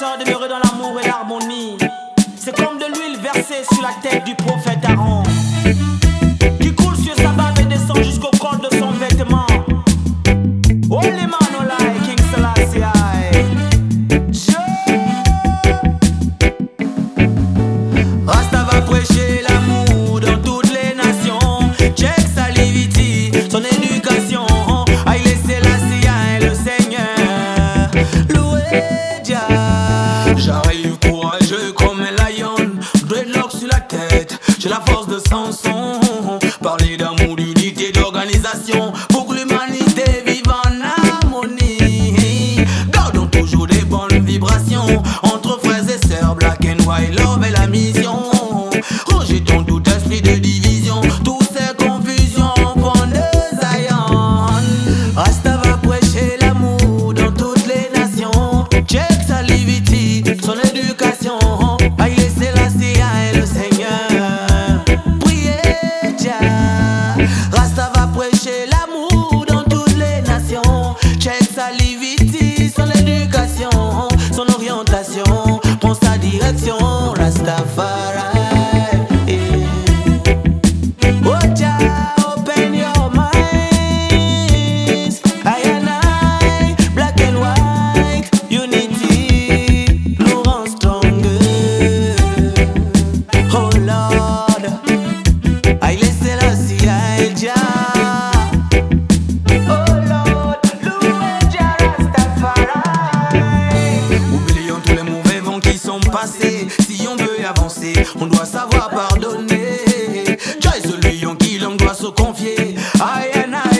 sœurs dans l'amour et l'harmonie. C'est comme de l'huile versée sur la tête du prophète Aaron. la force de Samson. Parler d'amour, d'unité, d'organisation pour que l'humanité vive en harmonie. Gardons toujours des bonnes vibrations entre frères et sœurs, black and white, love on doit savoir pardonner. Joyce, le lion qui l'on doit se confier. Aïe, aïe,